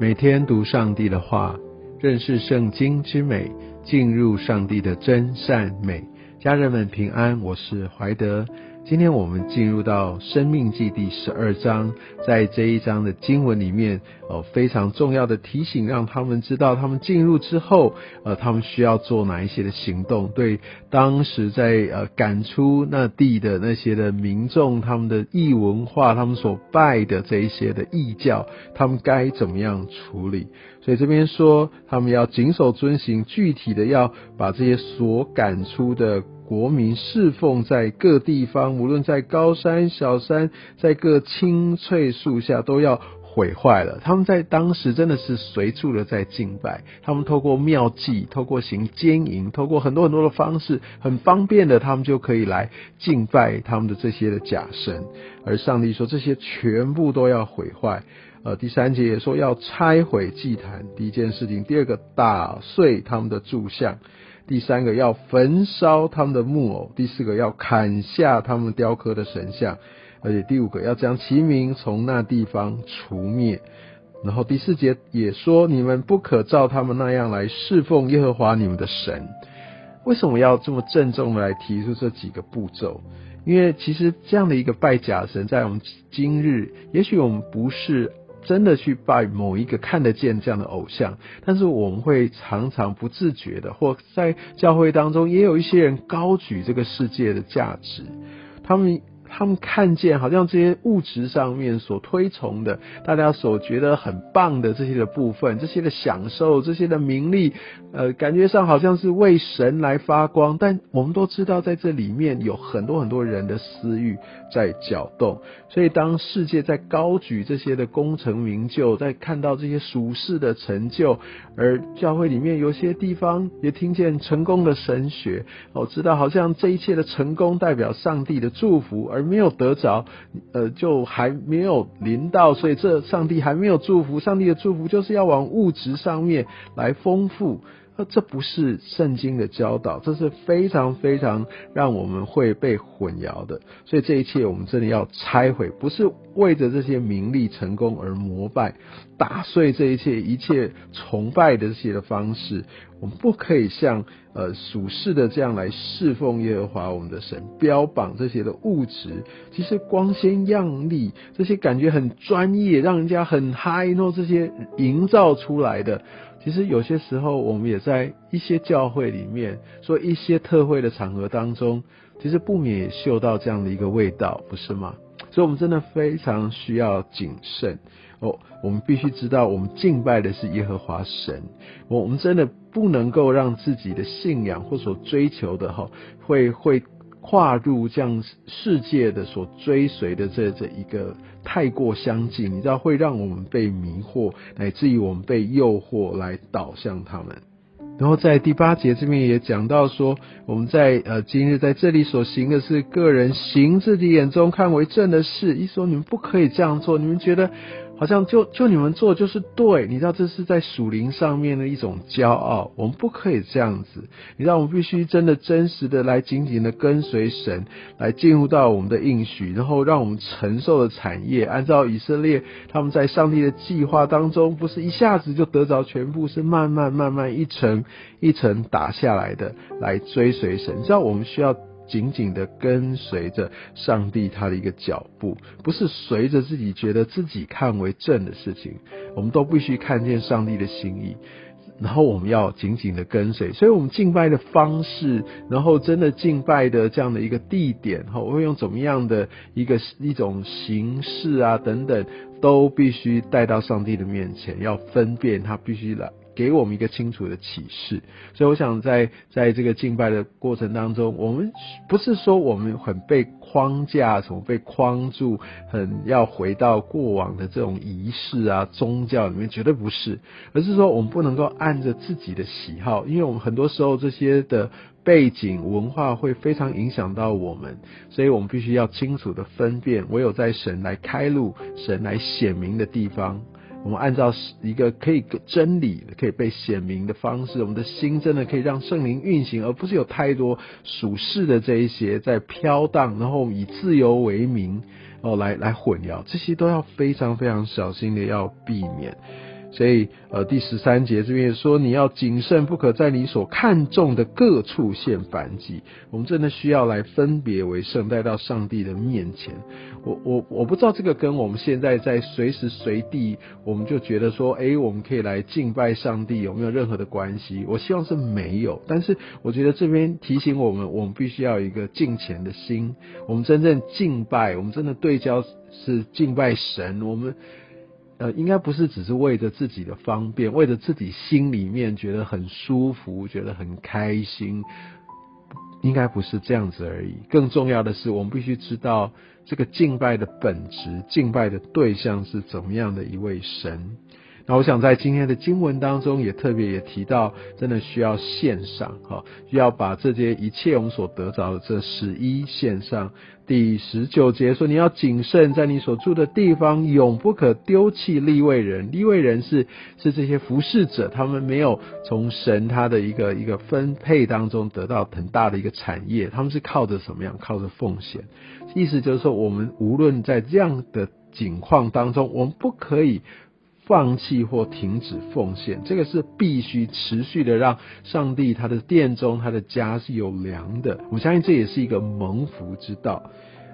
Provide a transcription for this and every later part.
每天读上帝的话，认识圣经之美，进入上帝的真善美。家人们平安，我是怀德。今天我们进入到《生命记》第十二章，在这一章的经文里面，呃，非常重要的提醒，让他们知道他们进入之后，呃，他们需要做哪一些的行动。对当时在呃赶出那地的那些的民众，他们的异文化，他们所拜的这一些的异教，他们该怎么样处理？所以这边说，他们要谨守遵行，具体的要把这些所赶出的。国民侍奉在各地方，无论在高山小山，在各青翠树下，都要毁坏了。他们在当时真的是随处的在敬拜，他们透过妙计，透过行奸淫，透过很多很多的方式，很方便的，他们就可以来敬拜他们的这些的假神。而上帝说，这些全部都要毁坏。呃，第三节也说要拆毁祭坛，第一件事情；第二个，打碎他们的柱像。第三个要焚烧他们的木偶，第四个要砍下他们雕刻的神像，而且第五个要将其名从那地方除灭。然后第四节也说，你们不可照他们那样来侍奉耶和华你们的神。为什么要这么郑重的来提出这几个步骤？因为其实这样的一个拜假神，在我们今日，也许我们不是。真的去拜某一个看得见这样的偶像，但是我们会常常不自觉的，或在教会当中也有一些人高举这个世界的价值，他们。他们看见好像这些物质上面所推崇的，大家所觉得很棒的这些的部分，这些的享受，这些的名利，呃，感觉上好像是为神来发光。但我们都知道，在这里面有很多很多人的私欲在搅动。所以，当世界在高举这些的功成名就，在看到这些俗世的成就，而教会里面有些地方也听见成功的神学，我知道好像这一切的成功代表上帝的祝福，而没有得着，呃，就还没有临到，所以这上帝还没有祝福。上帝的祝福就是要往物质上面来丰富。那这不是圣经的教导，这是非常非常让我们会被混淆的。所以这一切我们真的要拆毁，不是为着这些名利成功而膜拜，打碎这一切一切崇拜的这些的方式。我们不可以像呃属世的这样来侍奉耶和华我们的神，标榜这些的物质，其实光鲜亮丽，这些感觉很专业，让人家很嗨，然后这些营造出来的。其实有些时候，我们也在一些教会里面，说一些特会的场合当中，其实不免也嗅到这样的一个味道，不是吗？所以，我们真的非常需要谨慎哦。我们必须知道，我们敬拜的是耶和华神。我我们真的不能够让自己的信仰或所追求的哈，会会。跨入这样世界的所追随的这这一个太过相近，你知道会让我们被迷惑，乃至于我们被诱惑来导向他们。然后在第八节这边也讲到说，我们在呃今日在这里所行的是个人行自己眼中看为正的事，一说你们不可以这样做，你们觉得。好像就就你们做就是对，你知道这是在属灵上面的一种骄傲，我们不可以这样子。你知道我们必须真的真实的来紧紧的跟随神，来进入到我们的应许，然后让我们承受的产业，按照以色列他们在上帝的计划当中，不是一下子就得着全部，是慢慢慢慢一层一层打下来的，来追随神。你知道我们需要。紧紧的跟随着上帝他的一个脚步，不是随着自己觉得自己看为正的事情，我们都必须看见上帝的心意，然后我们要紧紧的跟随。所以，我们敬拜的方式，然后真的敬拜的这样的一个地点，哈，会用怎么样的一个一种形式啊等等，都必须带到上帝的面前，要分辨他必须来。给我们一个清楚的启示，所以我想在在这个敬拜的过程当中，我们不是说我们很被框架，什么被框住，很要回到过往的这种仪式啊、宗教里面，绝对不是，而是说我们不能够按着自己的喜好，因为我们很多时候这些的背景文化会非常影响到我们，所以我们必须要清楚的分辨，唯有在神来开路、神来显明的地方。我们按照一个可以真理可以被显明的方式，我们的心真的可以让圣灵运行，而不是有太多属世的这一些在飘荡，然后以自由为名哦来来混淆，这些都要非常非常小心的要避免。所以呃第十三节这边说，你要谨慎，不可在你所看重的各处献反祭。我们真的需要来分别为圣，带到上帝的面前。我我我不知道这个跟我们现在在随时随地，我们就觉得说，哎，我们可以来敬拜上帝，有没有任何的关系？我希望是没有。但是我觉得这边提醒我们，我们必须要有一个敬虔的心。我们真正敬拜，我们真的对焦是敬拜神。我们。呃，应该不是只是为着自己的方便，为着自己心里面觉得很舒服，觉得很开心，应该不是这样子而已。更重要的是，我们必须知道这个敬拜的本质，敬拜的对象是怎么样的一位神。那我想在今天的经文当中，也特别也提到，真的需要献上，哈，需要把这些一切我们所得着的这十一献上。第十九节说，你要谨慎，在你所住的地方，永不可丢弃立位人。立位人是是这些服侍者，他们没有从神他的一个一个分配当中得到很大的一个产业，他们是靠着什么样？靠着奉献。意思就是说，我们无论在这样的境况当中，我们不可以。放弃或停止奉献，这个是必须持续的，让上帝他的殿中他的家是有粮的。我相信这也是一个蒙福之道。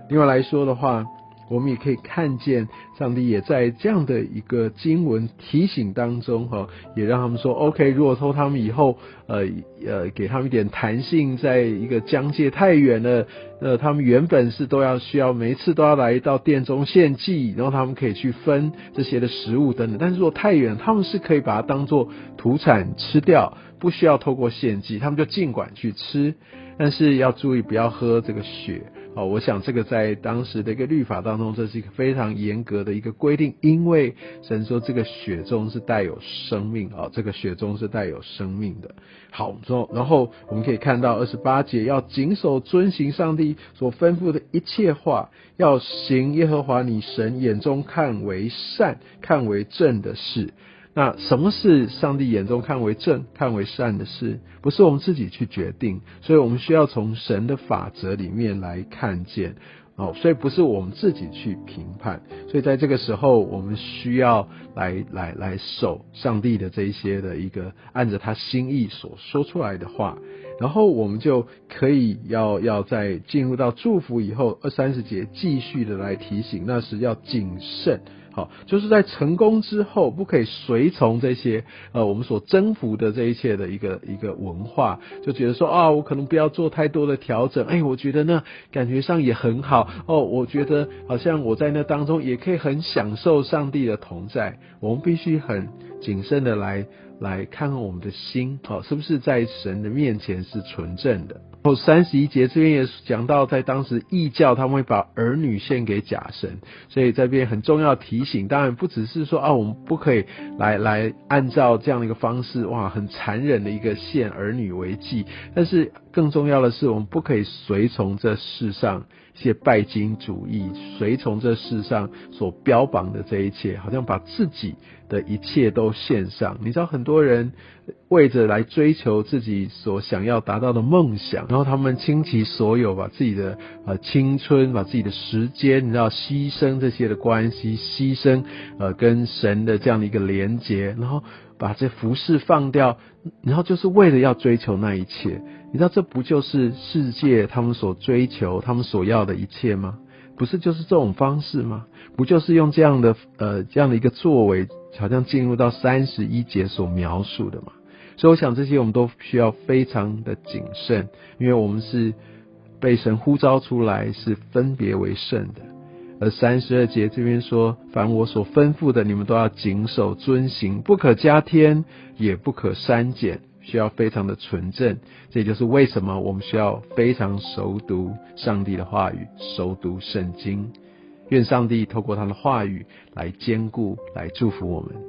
另外来说的话。我们也可以看见，上帝也在这样的一个经文提醒当中，哈，也让他们说，OK，如果说他们以后，呃呃，给他们一点弹性，在一个疆界太远了，呃，他们原本是都要需要每一次都要来到殿中献祭，然后他们可以去分这些的食物等等，但是如果太远，他们是可以把它当做土产吃掉，不需要透过献祭，他们就尽管去吃，但是要注意不要喝这个血。哦，我想这个在当时的一个律法当中，这是一个非常严格的一个规定，因为神说这个血中是带有生命啊，这个血中是带有生命的。好，说然后我们可以看到二十八节，要谨守遵行上帝所吩咐的一切话，要行耶和华你神眼中看为善、看为正的事。那什么是上帝眼中看为正、看为善的事？不是我们自己去决定，所以我们需要从神的法则里面来看见哦。所以不是我们自己去评判。所以在这个时候，我们需要来来来守上帝的这一些的一个按着他心意所说出来的话，然后我们就可以要要在进入到祝福以后二三十节继续的来提醒，那是要谨慎。好，就是在成功之后，不可以随从这些呃我们所征服的这一切的一个一个文化，就觉得说啊，我可能不要做太多的调整。哎，我觉得呢，感觉上也很好哦。我觉得好像我在那当中也可以很享受上帝的同在。我们必须很谨慎的来。来看看我们的心，好，是不是在神的面前是纯正的？三十一节这边也讲到，在当时异教他们会把儿女献给假神，所以这边很重要提醒。当然不只是说啊，我们不可以来来按照这样的一个方式，哇，很残忍的一个献儿女为祭。但是更重要的是，我们不可以随从这世上一些拜金主义，随从这世上所标榜的这一切，好像把自己。的一切都献上，你知道很多人为着来追求自己所想要达到的梦想，然后他们倾其所有，把自己的呃青春，把自己的时间，你知道牺牲这些的关系，牺牲呃跟神的这样的一个连接，然后把这服饰放掉，然后就是为了要追求那一切，你知道这不就是世界他们所追求、他们所要的一切吗？不是就是这种方式吗？不就是用这样的呃这样的一个作为？好像进入到三十一节所描述的吗，所以我想这些我们都需要非常的谨慎，因为我们是被神呼召出来，是分别为圣的。而三十二节这边说，凡我所吩咐的，你们都要谨守遵行，不可加添，也不可删减，需要非常的纯正。这也就是为什么我们需要非常熟读上帝的话语，熟读圣经。愿上帝透过他的话语来兼顾、来祝福我们。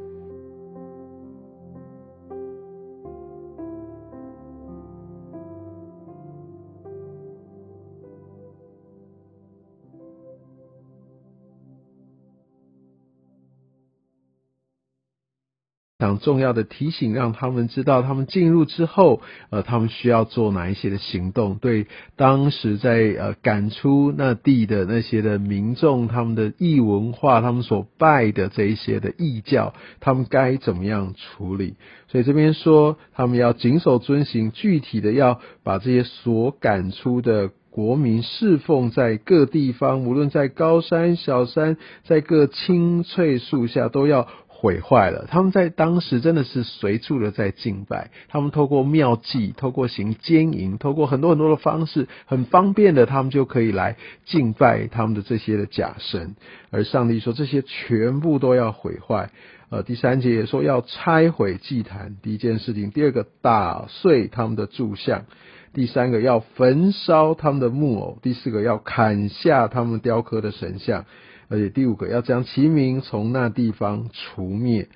常重要的提醒，让他们知道他们进入之后，呃，他们需要做哪一些的行动。对当时在呃赶出那地的那些的民众，他们的异文化，他们所拜的这一些的异教，他们该怎么样处理？所以这边说，他们要谨守遵行，具体的要把这些所赶出的国民侍奉在各地方，无论在高山小山，在各青翠树下，都要。毁坏了，他们在当时真的是随处的在敬拜，他们透过妙计，透过行奸淫，透过很多很多的方式，很方便的，他们就可以来敬拜他们的这些的假神。而上帝说，这些全部都要毁坏。呃，第三节也说要拆毁祭坛，第一件事情；第二个打碎他们的柱像；第三个要焚烧他们的木偶；第四个要砍下他们雕刻的神像。而且第五个要将其名从那地方除灭，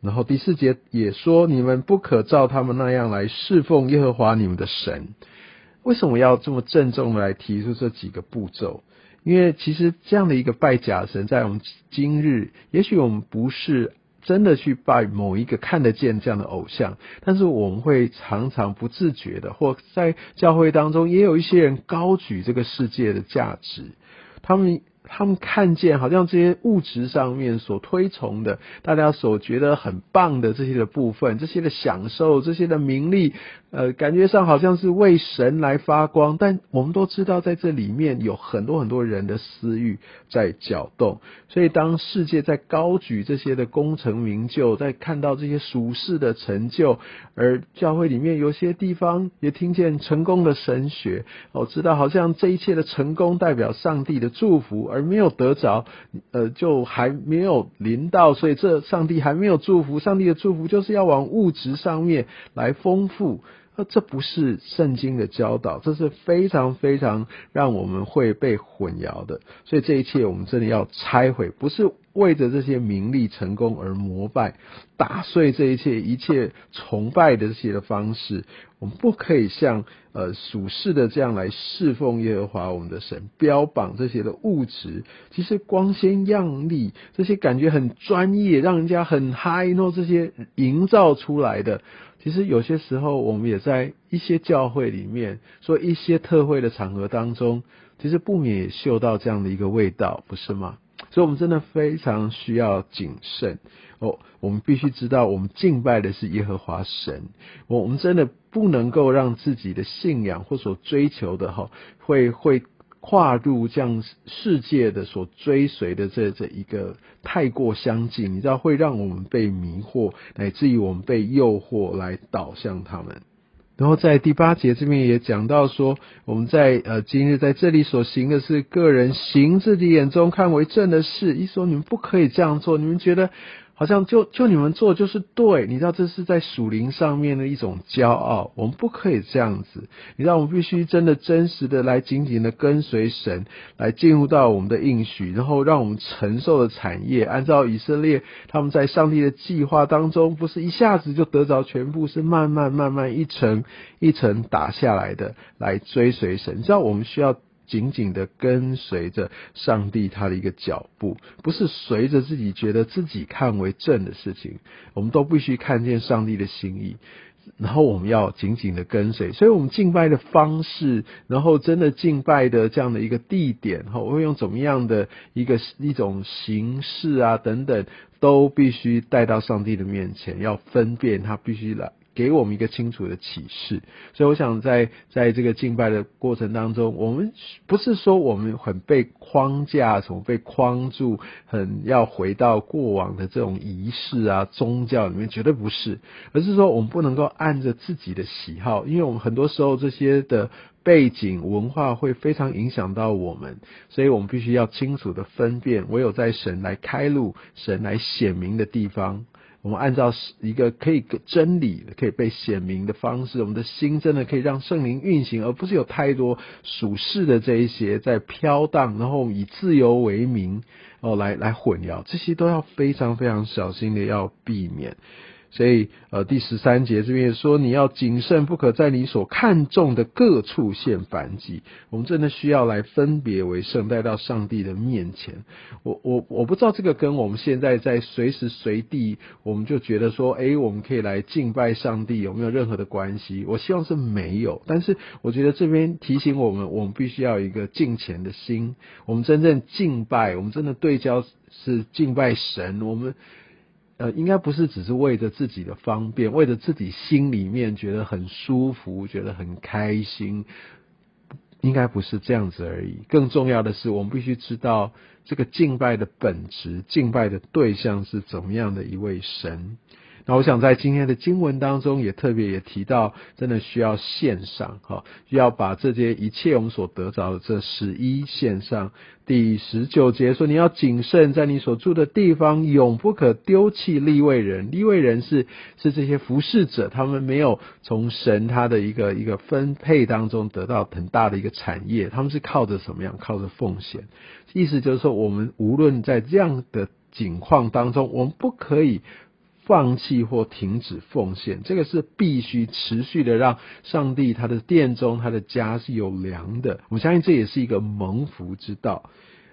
然后第四节也说你们不可照他们那样来侍奉耶和华你们的神。为什么要这么郑重的来提出这几个步骤？因为其实这样的一个拜假神，在我们今日，也许我们不是真的去拜某一个看得见这样的偶像，但是我们会常常不自觉的，或在教会当中也有一些人高举这个世界的价值，他们。他们看见好像这些物质上面所推崇的，大家所觉得很棒的这些的部分，这些的享受，这些的名利。呃，感觉上好像是为神来发光，但我们都知道，在这里面有很多很多人的私欲在搅动。所以，当世界在高举这些的功成名就，在看到这些俗世的成就，而教会里面有些地方也听见成功的神学，我知道好像这一切的成功代表上帝的祝福，而没有得着，呃，就还没有临到，所以这上帝还没有祝福。上帝的祝福就是要往物质上面来丰富。那这不是圣经的教导，这是非常非常让我们会被混淆的。所以这一切我们真的要拆毁，不是为着这些名利成功而膜拜，打碎这一切一切崇拜的这些的方式。我们不可以像呃属世的这样来侍奉耶和华我们的神，标榜这些的物质，其实光鲜亮丽，这些感觉很专业，让人家很嗨，然后这些营造出来的。其实有些时候，我们也在一些教会里面，说一些特会的场合当中，其实不免也嗅到这样的一个味道，不是吗？所以，我们真的非常需要谨慎哦。我们必须知道，我们敬拜的是耶和华神，我我们真的不能够让自己的信仰或所追求的哈，会会。跨入这样世界的所追随的这这一个太过相近，你知道会让我们被迷惑，乃至于我们被诱惑来导向他们。然后在第八节这边也讲到说，我们在呃今日在这里所行的是个人行自己眼中看为正的事，一说你们不可以这样做，你们觉得？好像就就你们做就是对，你知道这是在属灵上面的一种骄傲，我们不可以这样子。你知道我们必须真的真实的来紧紧的跟随神，来进入到我们的应许，然后让我们承受的产业，按照以色列他们在上帝的计划当中，不是一下子就得着全部，是慢慢慢慢一层一层打下来的，来追随神。你知道我们需要。紧紧的跟随着上帝他的一个脚步，不是随着自己觉得自己看为正的事情，我们都必须看见上帝的心意，然后我们要紧紧的跟随。所以，我们敬拜的方式，然后真的敬拜的这样的一个地点，哈，我会用怎么样的一个一种形式啊等等，都必须带到上帝的面前，要分辨他必须来。给我们一个清楚的启示，所以我想在在这个敬拜的过程当中，我们不是说我们很被框架，什么被框住，很要回到过往的这种仪式啊、宗教里面，绝对不是，而是说我们不能够按着自己的喜好，因为我们很多时候这些的背景文化会非常影响到我们，所以我们必须要清楚的分辨，唯有在神来开路、神来显明的地方。我们按照一个可以真理可以被显明的方式，我们的心真的可以让圣灵运行，而不是有太多属世的这一些在飘荡，然后以自由为名哦来来混淆，这些都要非常非常小心的要避免。所以呃第十三节这边也说，你要谨慎，不可在你所看重的各处献反祭。我们真的需要来分别为圣，带到上帝的面前。我我我不知道这个跟我们现在在随时随地，我们就觉得说，哎，我们可以来敬拜上帝，有没有任何的关系？我希望是没有。但是我觉得这边提醒我们，我们必须要有一个敬虔的心。我们真正敬拜，我们真的对焦是敬拜神。我们呃，应该不是只是为着自己的方便，为着自己心里面觉得很舒服，觉得很开心。应该不是这样子而已。更重要的是，我们必须知道这个敬拜的本质，敬拜的对象是怎么样的一位神。那我想在今天的经文当中，也特别也提到，真的需要献上哈，要把这些一切我们所得着的这十一献上。第十九节说，你要谨慎，在你所住的地方，永不可丢弃立位人。立位人是是这些服侍者，他们没有从神他的一个一个分配当中得到很大的一个产业，他们是靠着什么样？靠着奉献。意思就是说，我们无论在这样的境况当中，我们不可以。放弃或停止奉献，这个是必须持续的，让上帝他的殿中他的家是有粮的。我相信这也是一个蒙福之道。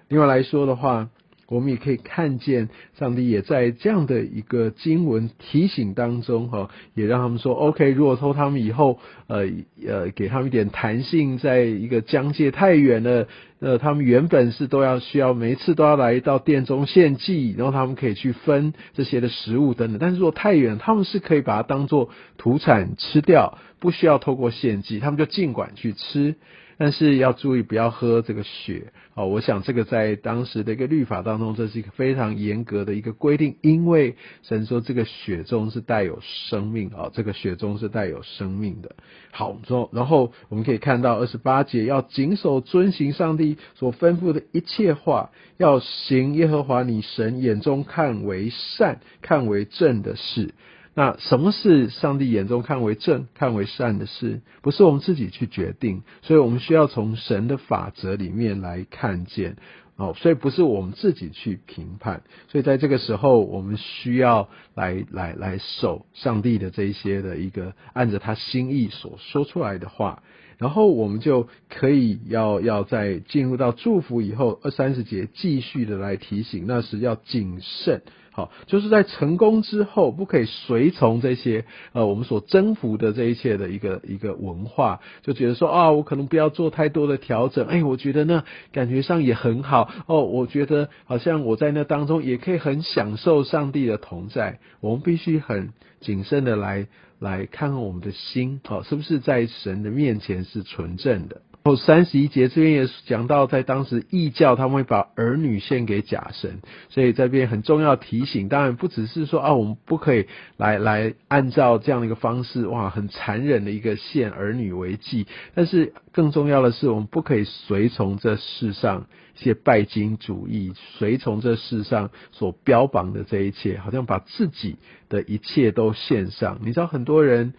另外来说的话。我们也可以看见，上帝也在这样的一个经文提醒当中，哈，也让他们说，OK，如果说他们以后，呃呃，给他们一点弹性，在一个疆界太远了，呃，他们原本是都要需要每一次都要来到殿中献祭，然后他们可以去分这些的食物等等，但是如果太远，他们是可以把它当做土产吃掉，不需要透过献祭，他们就尽管去吃。但是要注意不要喝这个血哦，我想这个在当时的一个律法当中，这是一个非常严格的一个规定，因为神说这个血中是带有生命啊，这个血中是带有生命的。好，说然后我们可以看到二十八节要谨守遵行上帝所吩咐的一切话，要行耶和华你神眼中看为善、看为正的事。那什么是上帝眼中看为正、看为善的事？不是我们自己去决定，所以我们需要从神的法则里面来看见哦。所以不是我们自己去评判，所以在这个时候，我们需要来来来守上帝的这一些的一个按着他心意所说出来的话，然后我们就可以要要在进入到祝福以后二三十节继续的来提醒，那时要谨慎。好，就是在成功之后，不可以随从这些呃我们所征服的这一切的一个一个文化，就觉得说啊，我可能不要做太多的调整。哎，我觉得呢，感觉上也很好哦。我觉得好像我在那当中也可以很享受上帝的同在。我们必须很谨慎的来来看看我们的心，好，是不是在神的面前是纯正的。后三十一节这边也讲到，在当时异教他们会把儿女献给假神，所以这边很重要提醒。当然不只是说啊，我们不可以来来按照这样的一个方式，哇，很残忍的一个献儿女为祭。但是更重要的是，我们不可以随从这世上一些拜金主义，随从这世上所标榜的这一切，好像把自己的一切都献上。你知道很多人。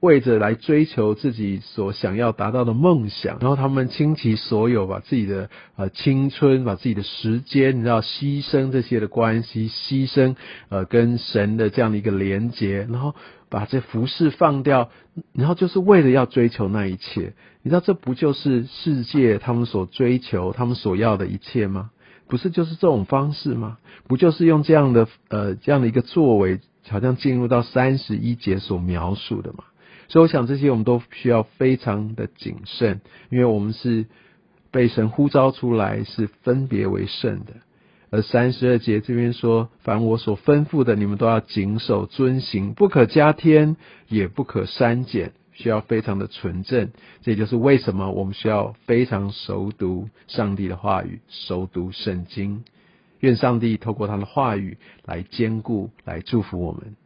为着来追求自己所想要达到的梦想，然后他们倾其所有，把自己的呃青春，把自己的时间，你知道牺牲这些的关系，牺牲呃跟神的这样的一个连接，然后把这服饰放掉，然后就是为了要追求那一切。你知道这不就是世界他们所追求、他们所要的一切吗？不是就是这种方式吗？不就是用这样的呃这样的一个作为，好像进入到三十一节所描述的吗？所以我想这些我们都需要非常的谨慎，因为我们是被神呼召出来，是分别为圣的。而三十二节这边说，凡我所吩咐的，你们都要谨守遵行，不可加添，也不可删减，需要非常的纯正。这也就是为什么我们需要非常熟读上帝的话语，熟读圣经。愿上帝透过他的话语来兼顾，来祝福我们。